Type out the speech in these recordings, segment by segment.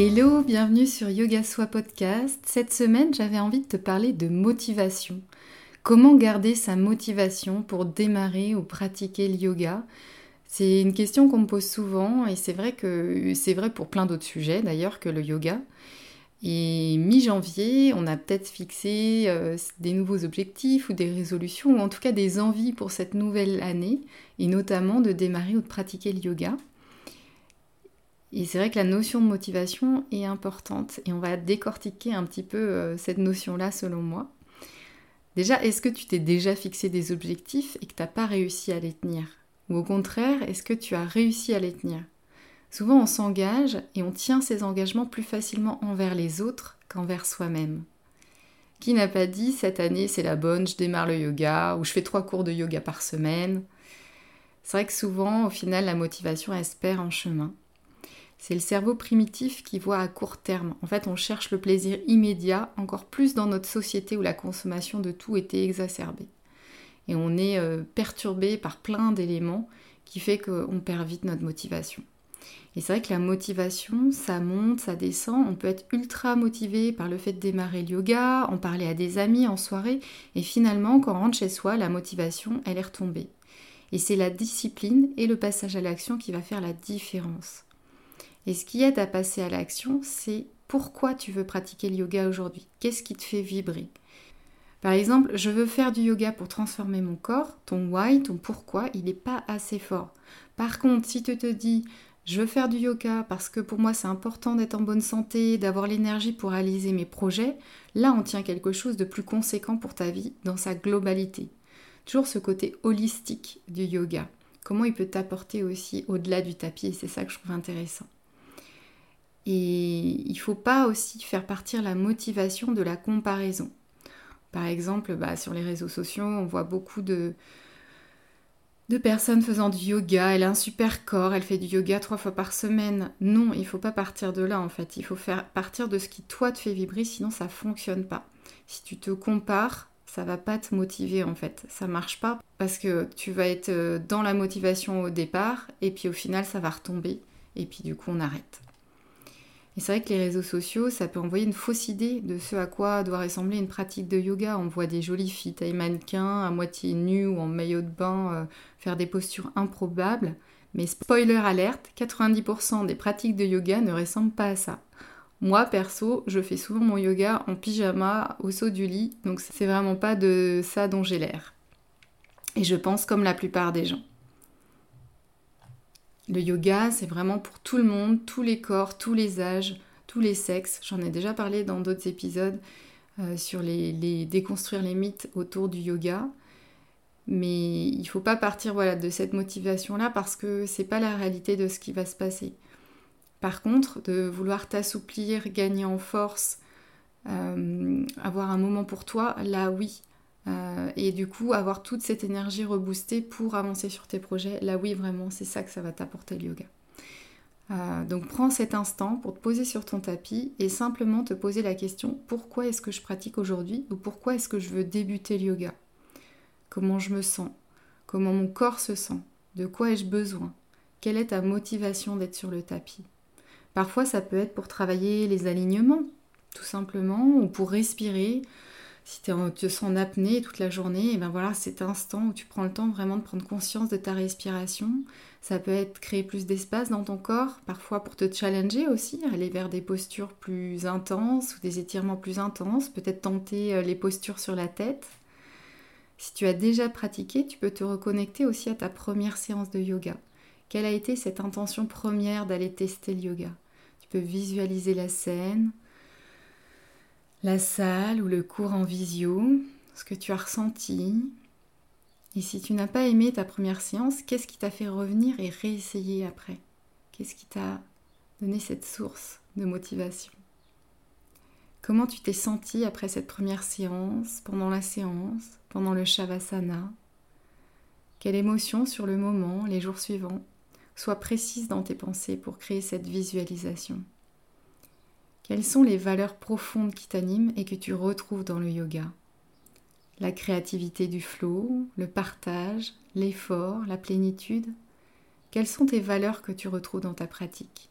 Hello, bienvenue sur Yoga Soi Podcast. Cette semaine, j'avais envie de te parler de motivation. Comment garder sa motivation pour démarrer ou pratiquer le yoga? C'est une question qu'on me pose souvent et c'est vrai que c'est vrai pour plein d'autres sujets d'ailleurs que le yoga. Et mi-janvier, on a peut-être fixé euh, des nouveaux objectifs ou des résolutions ou en tout cas des envies pour cette nouvelle année et notamment de démarrer ou de pratiquer le yoga. Et c'est vrai que la notion de motivation est importante et on va décortiquer un petit peu euh, cette notion-là selon moi. Déjà, est-ce que tu t'es déjà fixé des objectifs et que tu n'as pas réussi à les tenir? Ou au contraire, est-ce que tu as réussi à les tenir? Souvent on s'engage et on tient ses engagements plus facilement envers les autres qu'envers soi-même. Qui n'a pas dit cette année c'est la bonne, je démarre le yoga ou je fais trois cours de yoga par semaine? C'est vrai que souvent au final la motivation elle se perd en chemin. C'est le cerveau primitif qui voit à court terme. En fait, on cherche le plaisir immédiat, encore plus dans notre société où la consommation de tout était exacerbée. Et on est euh, perturbé par plein d'éléments qui fait qu'on perd vite notre motivation. Et c'est vrai que la motivation, ça monte, ça descend. On peut être ultra motivé par le fait de démarrer le yoga, en parler à des amis en soirée, et finalement, quand on rentre chez soi, la motivation, elle est retombée. Et c'est la discipline et le passage à l'action qui va faire la différence. Et ce qui aide à passer à l'action, c'est pourquoi tu veux pratiquer le yoga aujourd'hui? Qu'est-ce qui te fait vibrer? Par exemple, je veux faire du yoga pour transformer mon corps, ton why, ton pourquoi, il n'est pas assez fort. Par contre, si tu te dis je veux faire du yoga parce que pour moi c'est important d'être en bonne santé, d'avoir l'énergie pour réaliser mes projets, là on tient quelque chose de plus conséquent pour ta vie dans sa globalité. Toujours ce côté holistique du yoga. Comment il peut t'apporter aussi au-delà du tapis, c'est ça que je trouve intéressant. Et il ne faut pas aussi faire partir la motivation de la comparaison. Par exemple, bah, sur les réseaux sociaux, on voit beaucoup de, personnes faisant du yoga, elle a un super corps, elle fait du yoga trois fois par semaine. Non, il ne faut pas partir de là en fait. Il faut faire partir de ce qui toi te fait vibrer, sinon ça ne fonctionne pas. Si tu te compares, ça va pas te motiver en fait. Ça marche pas parce que tu vas être euh, dans la motivation au départ et puis au final ça va retomber et puis du coup on arrête. Et c'est vrai que les réseaux sociaux, ça peut envoyer une fausse idée de ce à quoi doit ressembler une pratique de yoga. On voit des jolies filles taille mannequin, à moitié nues ou en maillot de bain, euh, faire des postures improbables. Mais spoiler alerte, 90% des pratiques de yoga ne ressemblent pas à ça. Moi, perso, je fais souvent mon yoga en pyjama au saut du lit, donc c'est vraiment pas de ça dont j'ai l'air. Et je pense comme la plupart des gens. Le yoga, c'est vraiment pour tout le monde, tous les corps, tous les âges, tous les sexes. J'en ai déjà parlé dans d'autres épisodes euh, sur les, déconstruire les mythes autour du yoga. Mais il ne faut pas partir de cette motivation-là parce que c'est pas la réalité de ce qui va se passer. Par contre, de vouloir t'assouplir, gagner en force, euh, avoir un moment pour toi, là oui, euh, et du coup, avoir toute cette énergie reboostée pour avancer sur tes projets, là oui, vraiment, c'est ça que ça va t'apporter le yoga. Euh, donc prends cet instant pour te poser sur ton tapis et simplement te poser la question pourquoi est-ce que je pratique aujourd'hui ou pourquoi est-ce que je veux débuter le yoga? Comment je me sens? Comment mon corps se sent? De quoi ai-je besoin? Quelle est ta motivation d'être sur le tapis? Parfois ça peut être pour travailler les alignements, tout simplement, ou pour respirer, si tu te sens en apnée toute la journée, et ben voilà, cet instant où tu prends le temps vraiment de prendre conscience de ta respiration. Ça peut être créer plus d'espace dans ton corps, parfois pour te challenger aussi, aller vers des postures plus intenses ou des étirements plus intenses, peut-être tenter euh, les postures sur la tête. Si tu as déjà pratiqué, tu peux te reconnecter aussi à ta première séance de yoga. Quelle a été cette intention première d'aller tester le yoga? Tu peux visualiser la scène, la salle ou le cours en visio, ce que tu as ressenti. Et si tu n'as pas aimé ta première séance, qu'est-ce qui t'a fait revenir et réessayer après? Qu'est-ce qui t'a donné cette source de motivation? Comment tu t'es senti après cette première séance, pendant la séance, pendant le Shavasana? Quelle émotion sur le moment, les jours suivants? Sois précise dans tes pensées pour créer cette visualisation. Quelles sont les valeurs profondes qui t'animent et que tu retrouves dans le yoga? La créativité du flow, le partage, l'effort, la plénitude? Quelles sont tes valeurs que tu retrouves dans ta pratique?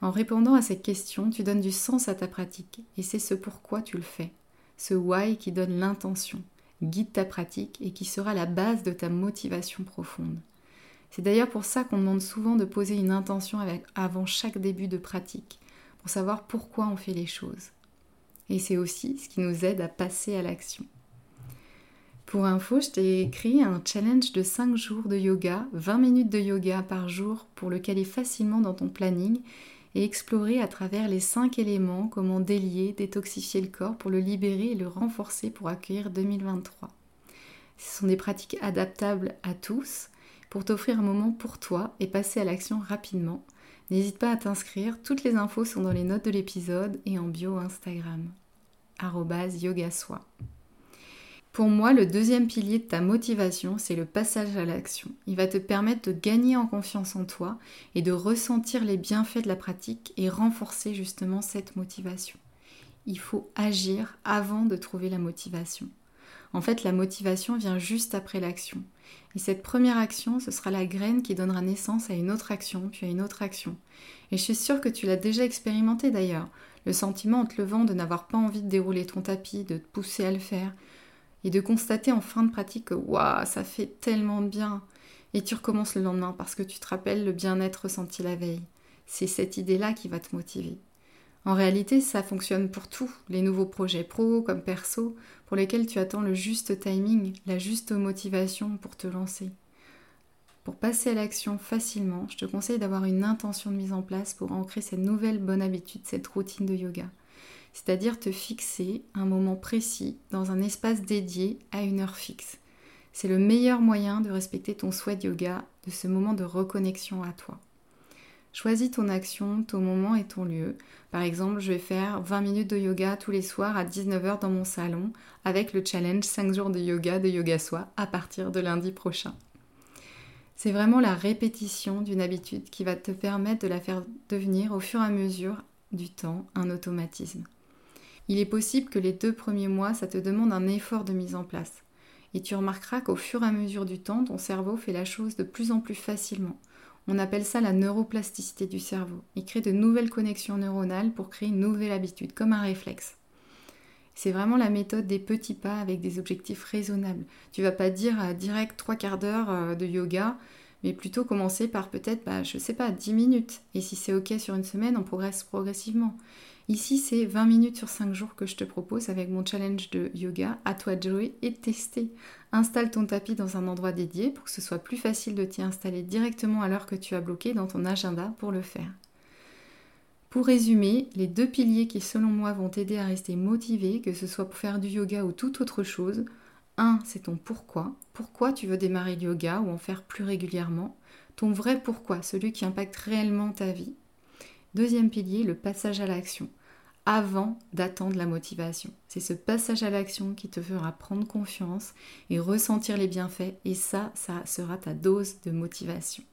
En répondant à ces questions, tu donnes du sens à ta pratique et c'est ce pourquoi tu le fais, ce why qui donne l'intention, guide ta pratique et qui sera la base de ta motivation profonde. C'est d'ailleurs pour ça qu'on demande souvent de poser une intention avant chaque début de pratique, savoir pourquoi on fait les choses. Et c'est aussi ce qui nous aide à passer à l'action. Pour info, je t'ai écrit un challenge de 5 jours de yoga, 20 minutes de yoga par jour pour le caler facilement dans ton planning et explorer à travers les 5 éléments comment délier, détoxifier le corps pour le libérer et le renforcer pour accueillir 2023. Ce sont des pratiques adaptables à tous pour t'offrir un moment pour toi et passer à l'action rapidement. N'hésite pas à t'inscrire, toutes les infos sont dans les notes de l'épisode et en bio Instagram. yogasoi. Pour moi, le deuxième pilier de ta motivation, c'est le passage à l'action. Il va te permettre de gagner en confiance en toi et de ressentir les bienfaits de la pratique et renforcer justement cette motivation. Il faut agir avant de trouver la motivation. En fait, la motivation vient juste après l'action. Et cette première action, ce sera la graine qui donnera naissance à une autre action, puis à une autre action. Et je suis sûre que tu l'as déjà expérimenté d'ailleurs. Le sentiment en te levant de n'avoir pas envie de dérouler ton tapis, de te pousser à le faire, et de constater en fin de pratique que waouh, ça fait tellement de bien. Et tu recommences le lendemain parce que tu te rappelles le bien-être ressenti la veille. C'est cette idée-là qui va te motiver. En réalité, ça fonctionne pour tout, les nouveaux projets pro comme perso, pour lesquels tu attends le juste timing, la juste motivation pour te lancer. Pour passer à l'action facilement, je te conseille d'avoir une intention de mise en place pour ancrer cette nouvelle bonne habitude, cette routine de yoga. C'est-à-dire te fixer un moment précis dans un espace dédié à une heure fixe. C'est le meilleur moyen de respecter ton souhait de yoga, de ce moment de reconnexion à toi. Choisis ton action, ton moment et ton lieu. Par exemple, je vais faire 20 minutes de yoga tous les soirs à 19h dans mon salon avec le challenge 5 jours de yoga de Yoga Soi à partir de lundi prochain. C'est vraiment la répétition d'une habitude qui va te permettre de la faire devenir au fur et à mesure du temps un automatisme. Il est possible que les deux premiers mois, ça te demande un effort de mise en place. Et tu remarqueras qu'au fur et à mesure du temps, ton cerveau fait la chose de plus en plus facilement. On appelle ça la neuroplasticité du cerveau. Il crée de nouvelles connexions neuronales pour créer une nouvelle habitude, comme un réflexe. C'est vraiment la méthode des petits pas avec des objectifs raisonnables. Tu vas pas dire euh, direct trois quarts d'heure euh, de yoga, mais plutôt commencer par peut-être, bah, je sais pas, 10 minutes. Et si c'est ok sur une semaine, on progresse progressivement. Ici, c'est 20 minutes sur 5 jours que je te propose avec mon challenge de yoga. À toi de jouer et de tester. Installe ton tapis dans un endroit dédié pour que ce soit plus facile de t'y installer directement à l'heure que tu as bloqué dans ton agenda pour le faire. Pour résumer, les deux piliers qui selon moi vont t'aider à rester motivé, que ce soit pour faire du yoga ou toute autre chose, un, c'est ton pourquoi. Pourquoi tu veux démarrer le yoga ou en faire plus régulièrement? Ton vrai pourquoi, celui qui impacte réellement ta vie. Deuxième pilier, le passage à l'action, avant d'attendre la motivation. C'est ce passage à l'action qui te fera prendre confiance et ressentir les bienfaits, et ça, ça sera ta dose de motivation.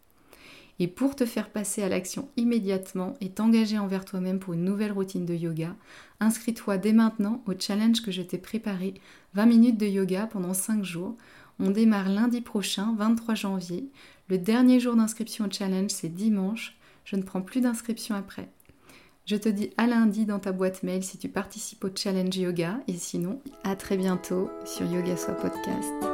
Et pour te faire passer à l'action immédiatement et t'engager envers toi-même pour une nouvelle routine de yoga, inscris-toi dès maintenant au challenge que je t'ai préparé, 20 minutes de yoga pendant 5 jours. On démarre lundi prochain, 23 janvier. Le dernier jour d'inscription au challenge, c'est dimanche. Je ne prends plus d'inscription après. Je te dis à lundi dans ta boîte mail si tu participes au challenge yoga et sinon à très bientôt sur Yoga Soit Podcast.